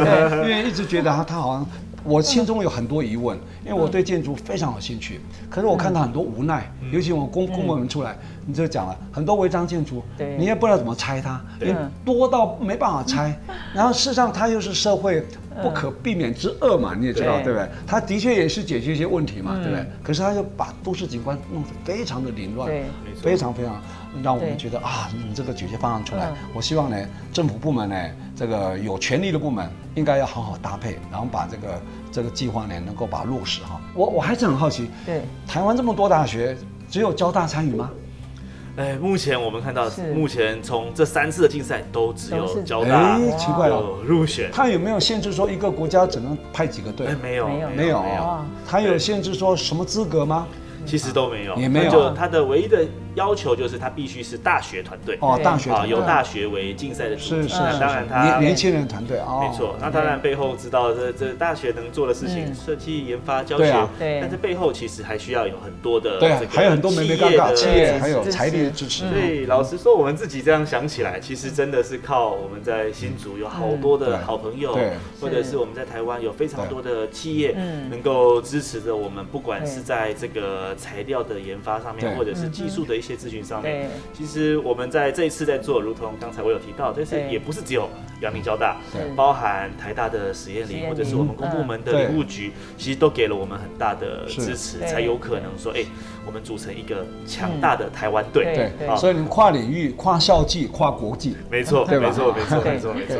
因为一直觉得他他好像。我心中有很多疑问，因为我对建筑非常有兴趣，可是我看到很多无奈，尤其我们公公务员出来，你就讲了很多违章建筑，你也不知道怎么拆它，你多到没办法拆，然后事实上它又是社会不可避免之恶嘛，你也知道对不对？他的确也是解决一些问题嘛，对不对？可是他又把都市景观弄得非常的凌乱，非常非常。让我们觉得啊，你这个解决方案出来，我希望呢，政府部门呢，这个有权力的部门应该要好好搭配，然后把这个这个计划呢，能够把它落实哈。我我还是很好奇，对，台湾这么多大学，只有交大参与吗？哎，目前我们看到，目前从这三次的竞赛都只有交大，哎，奇怪了，入选。他有没有限制说一个国家只能派几个队？没有，没有，没有，他有限制说什么资格吗？其实都没有，也没有，他的唯一的。要求就是他必须是大学团队。哦，大学啊，由大学为竞赛的主体。是是，当然他年年轻人团队啊，没错。那当然背后知道这这大学能做的事情，设计、研发、教学，对。但是背后其实还需要有很多的对还有很多企业的企业还有财力的支持。对，老实说，我们自己这样想起来，其实真的是靠我们在新竹有好多的好朋友，或者是我们在台湾有非常多的企业，能够支持着我们，不管是在这个材料的研发上面，或者是技术的一些咨询上面。其实我们在这一次在做，如同刚才我有提到，但是也不是只有阳明交大，包含台大的实验林，或者是我们公部门的林务局，其实都给了我们很大的支持，才有可能说，哎，我们组成一个强大的台湾队。对，所以你跨领域、跨校际、跨国际，没错，没错，没错，没错，没错。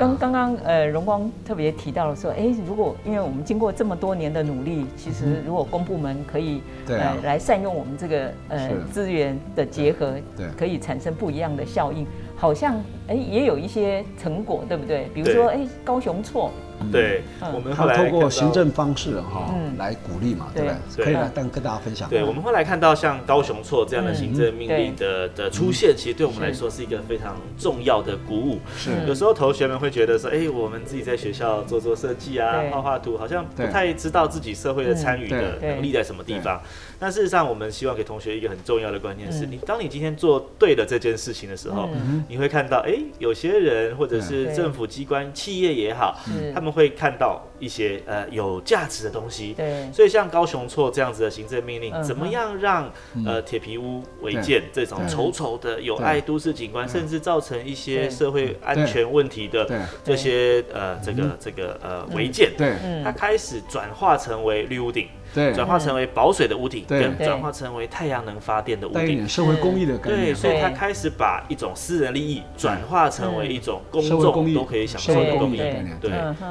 刚刚刚呃，荣光特别提到了说，哎，如果因为我们经过这么多年的努力，其实如果公部门可以呃来善用我们这个呃资源的结合，对，可以产生不一样的效应，好像哎也有一些成果，对不对？比如说哎高雄错。对，我们后来透过行政方式哈来鼓励嘛，对。不对？可以来跟跟大家分享。对，我们后来看到像高雄错这样的行政命令的的出现，其实对我们来说是一个非常重要的鼓舞。是，有时候同学们会觉得说，哎，我们自己在学校做做设计啊，画画图，好像不太知道自己社会的参与的能力在什么地方。但事实上，我们希望给同学一个很重要的观念是：你当你今天做对了这件事情的时候，你会看到，哎，有些人或者是政府机关、企业也好，他们。会看到一些呃有价值的东西，对，所以像高雄错这样子的行政命令，怎么样让呃铁皮屋违建这种丑丑的有碍都市景观，甚至造成一些社会安全问题的这些呃这个这个呃违建，对，它开始转化成为绿屋顶。对，转化成为保水的屋顶，跟，转化成为太阳能发电的屋顶，带一点社会公益的概念。对，所以他开始把一种私人利益转化成为一种公众都可以享受的公益概念。对，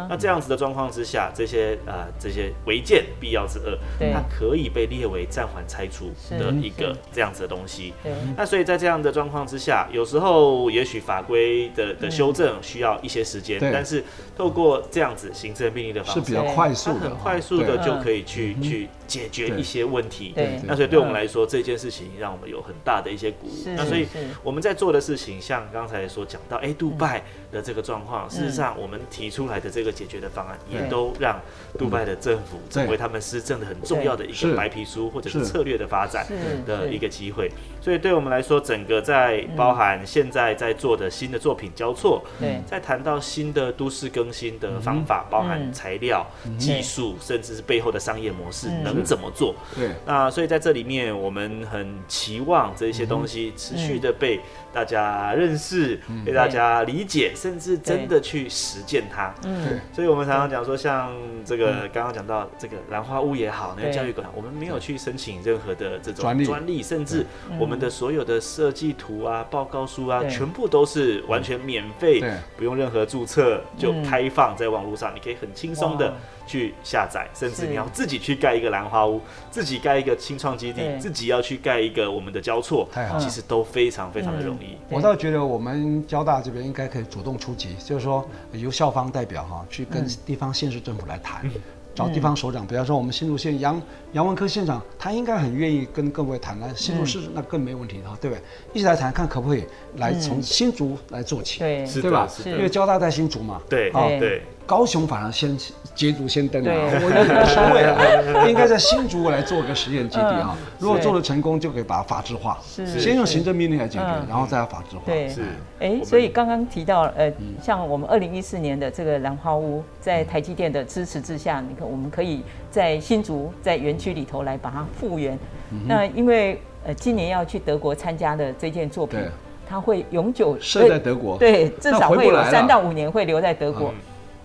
那这样子的状况之下，这些呃这些违建必要之恶，它可以被列为暂缓拆除的一个这样子的东西。那所以在这样的状况之下，有时候也许法规的的修正需要一些时间，但是透过这样子行政命令的方式，是比较快速的，很快速的就可以去去解决一些问题。对，那所以对我们来说，这件事情让我们有很大的一些鼓舞。那所以我们在做的事情，像刚才所讲到，哎，杜拜的这个状况，事实上我们提出来的这个解决的方案，也都让杜拜的政府成为他们施政的很重要的一个白皮书，或者是策略的发展的一个机会。所以对我们来说，整个在包含现在在做的新的作品交错，对。在谈到新的都市更新的方法，包含材料、技术，甚至是背后的商业模式能怎么做？对，那所以在这里面，我们很期望这些东西持续的被大家认识，被大家理解，甚至真的去实践它。嗯，所以我们常常讲说，像这个刚刚讲到这个兰花屋也好，那个教育馆，我们没有去申请任何的这种专利，甚至我们的所有的设计图啊、报告书啊，全部都是完全免费，不用任何注册就开放在网络上，你可以很轻松的去下载，甚至你要自己去盖一个兰花屋，自己盖一个清创基地，自己要去盖一个我们的交错，其实都非常非常的容易。我倒觉得我们交大这边应该可以主动出击，就是说由校方代表哈去跟地方县市政府来谈。找地方首长，比方说我们新竹县杨杨文科县长，他应该很愿意跟各位谈。来新竹市那更没问题的，对不对？一起来谈，看可不可以来从新竹来做起，对。对吧？因为交大在新竹嘛，对，啊对。高雄反而先捷足先登啊，我觉得无所谓啊，应该在新竹来做个实验基地啊。如果做的成功，就可以把它法制化，先用行政命令来解决，然后再要法制化。对，是。哎，所以刚刚提到呃，像我们二零一四年的这个兰花屋，在台积电的支持之下，你看我们可以在新竹在园区里头来把它复原。那因为呃今年要去德国参加的这件作品，它会永久设在德国，对，至少会有三到五年会留在德国。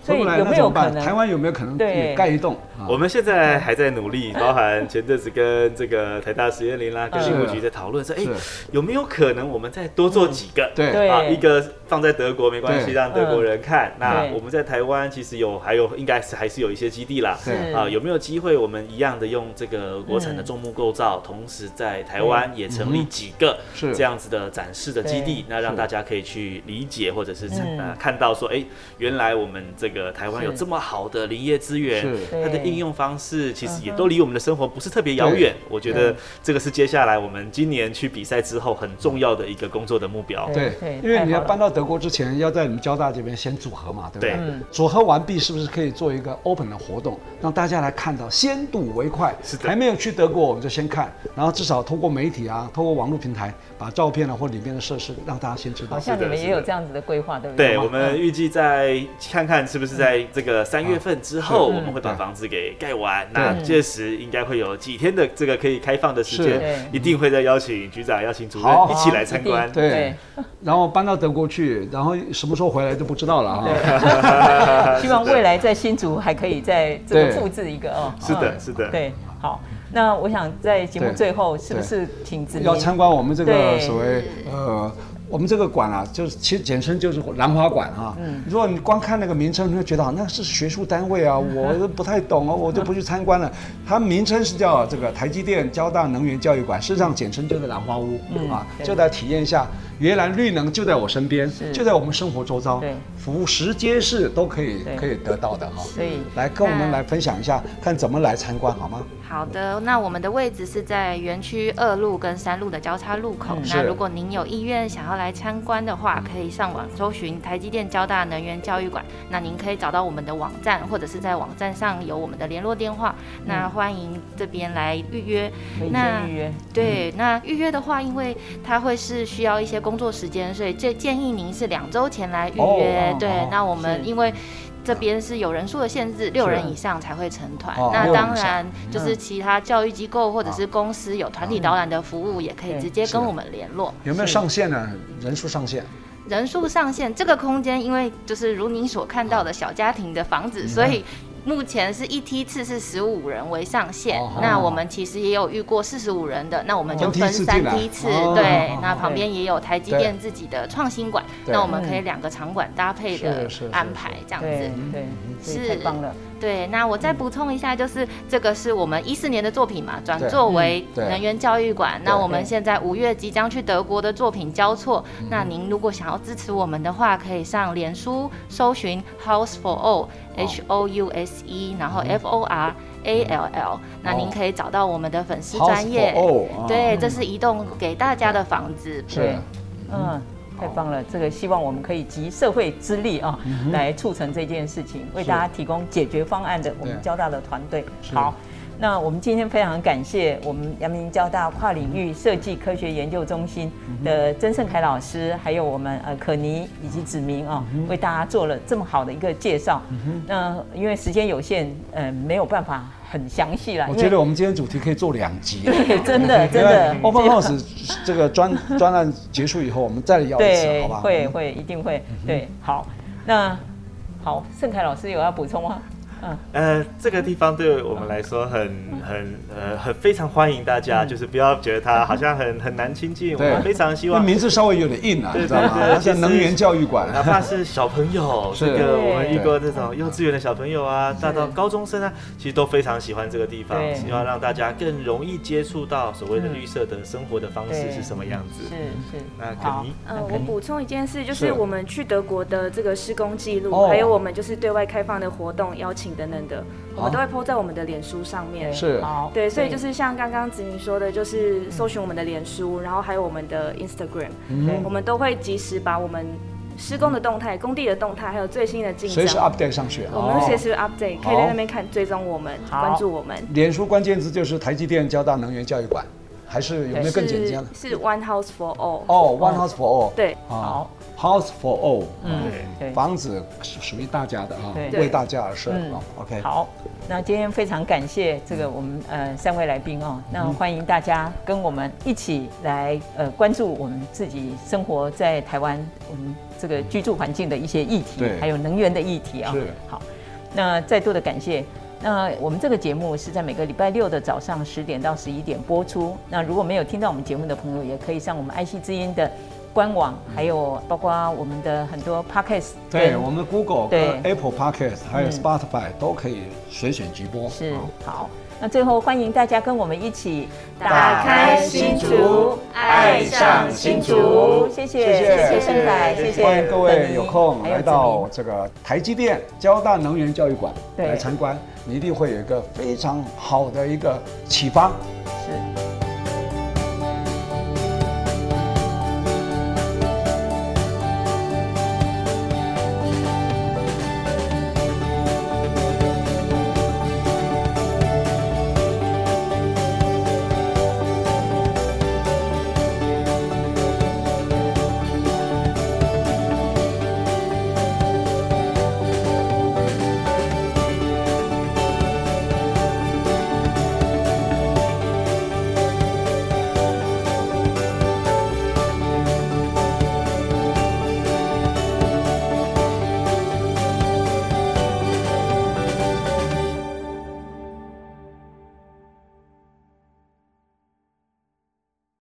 所以有没有可能？台湾有没有可能也盖一栋？我们现在还在努力，包含前阵子跟这个台大实验林啦，跟新务局在讨论说，哎，有没有可能我们再多做几个？对啊，一个放在德国没关系，让德国人看。那我们在台湾其实有，还有应该是还是有一些基地啦。啊，有没有机会我们一样的用这个国产的重木构造，同时在台湾也成立几个这样子的展示的基地？那让大家可以去理解，或者是呃看到说，哎，原来我们这个。个台湾有这么好的林业资源，它的应用方式其实也都离我们的生活不是特别遥远。我觉得这个是接下来我们今年去比赛之后很重要的一个工作的目标。对，因为你要搬到德国之前，要在你们交大这边先组合嘛，对不对？组合完毕，是不是可以做一个 open 的活动，让大家来看到，先睹为快。是的，还没有去德国，我们就先看，然后至少通过媒体啊，通过网络平台，把照片啊或里面的设施让大家先知道。好像你们也有这样子的规划，对不对？对，我们预计在看看是不是。就是在这个三月份之后，我们会把房子给盖完。那届时应该会有几天的这个可以开放的时间，一定会再邀请局长、邀请主任一起来参观。对，然后搬到德国去，然后什么时候回来就不知道了啊。希望未来在新竹还可以再这个复制一个哦。是的，是的。对，好，那我想在节目最后，是不是请子明？要参观我们这个所谓呃。我们这个馆啊，就是其实简称就是兰花馆啊。嗯，如果你光看那个名称，你会觉得好那是学术单位啊，我都不太懂哦，我就不去参观了。它名称是叫这个台积电交大能源教育馆，事实上简称就是兰花屋嗯啊，就来体验一下。原来绿能就在我身边，就在我们生活周遭，对俯拾皆是都可以可以得到的哈。所以来跟我们来分享一下，看怎么来参观好吗？好的，那我们的位置是在园区二路跟三路的交叉路口。那如果您有意愿想要来参观的话，可以上网搜寻台积电交大能源教育馆。那您可以找到我们的网站，或者是在网站上有我们的联络电话。那欢迎这边来预约。那预约对，那预约的话，因为它会是需要一些。工作时间，所以这建议您是两周前来预约。对，那我们因为这边是有人数的限制，六人以上才会成团。那当然就是其他教育机构或者是公司有团体导览的服务，也可以直接跟我们联络。有没有上限呢？人数上限？人数上限，这个空间因为就是如您所看到的小家庭的房子，所以。目前是一梯次是十五人为上限，哦、那我们其实也有遇过四十五人的，那我们就分三梯次，哦、对，哦、那旁边也有台积电自己的创新馆，那我们可以两个场馆搭配的安排这样子，对，是。太棒了。对，那我再补充一下，就是这个是我们一四年的作品嘛，转作为能源教育馆。那我们现在五月即将去德国的作品交错。那您如果想要支持我们的话，可以上脸书搜寻 House for All，H O U S E，然后 F O R A L L。那您可以找到我们的粉丝专业。对，这是移动给大家的房子。对，嗯。太棒了，这个希望我们可以集社会之力啊，来促成这件事情，为大家提供解决方案的我们交大的团队。好，那我们今天非常感谢我们阳明交大跨领域设计科学研究中心的曾盛凯老师，还有我们呃可妮以及子明啊，为大家做了这么好的一个介绍。那因为时间有限，嗯，没有办法。很详细了，我觉得我们今天主题可以做两集。对，真的真的。Open House 这个专专案结束以后，我们再聊一次，好吧？会会一定会。对，好，那好，盛凯老师有要补充吗？呃，这个地方对我们来说很很呃很非常欢迎大家，就是不要觉得它好像很很难亲近，我们非常希望。名字稍微有点硬啊，知道吗？像能源教育馆，哪怕是小朋友，这个我们遇过这种幼稚园的小朋友啊，大到高中生啊，其实都非常喜欢这个地方，希望让大家更容易接触到所谓的绿色的生活的方式是什么样子。是是。那可妮，呃，我补充一件事，就是我们去德国的这个施工记录，还有我们就是对外开放的活动邀请等等的，我们都会 po 在我们的脸书上面。是，对，所以就是像刚刚子明说的，就是搜寻我们的脸书，然后还有我们的 Instagram，我们都会及时把我们施工的动态、工地的动态，还有最新的进展，随时 update 上去。我们随时 update，可以在那边看、追踪我们、关注我们。脸书关键字就是台积电交大能源教育馆，还是有没有更简单？是 One House for All。哦，One House for All。对，好。House for all，嗯，对，房子属于大家的啊，为大家而设。OK，好，那今天非常感谢这个我们呃三位来宾哦，那欢迎大家跟我们一起来呃关注我们自己生活在台湾我们这个居住环境的一些议题，还有能源的议题啊。是，好，那再度的感谢。那我们这个节目是在每个礼拜六的早上十点到十一点播出。那如果没有听到我们节目的朋友，也可以上我们爱惜之音的。官网还有包括我们的很多 podcast，对，我们的 Google、跟 Apple Podcast，还有 Spotify 都可以随选直播。是，好，那最后欢迎大家跟我们一起打开新竹，爱上新竹。谢谢，谢谢盛仔，谢谢。欢迎各位有空来到这个台积电交大能源教育馆来参观，你一定会有一个非常好的一个启发。是。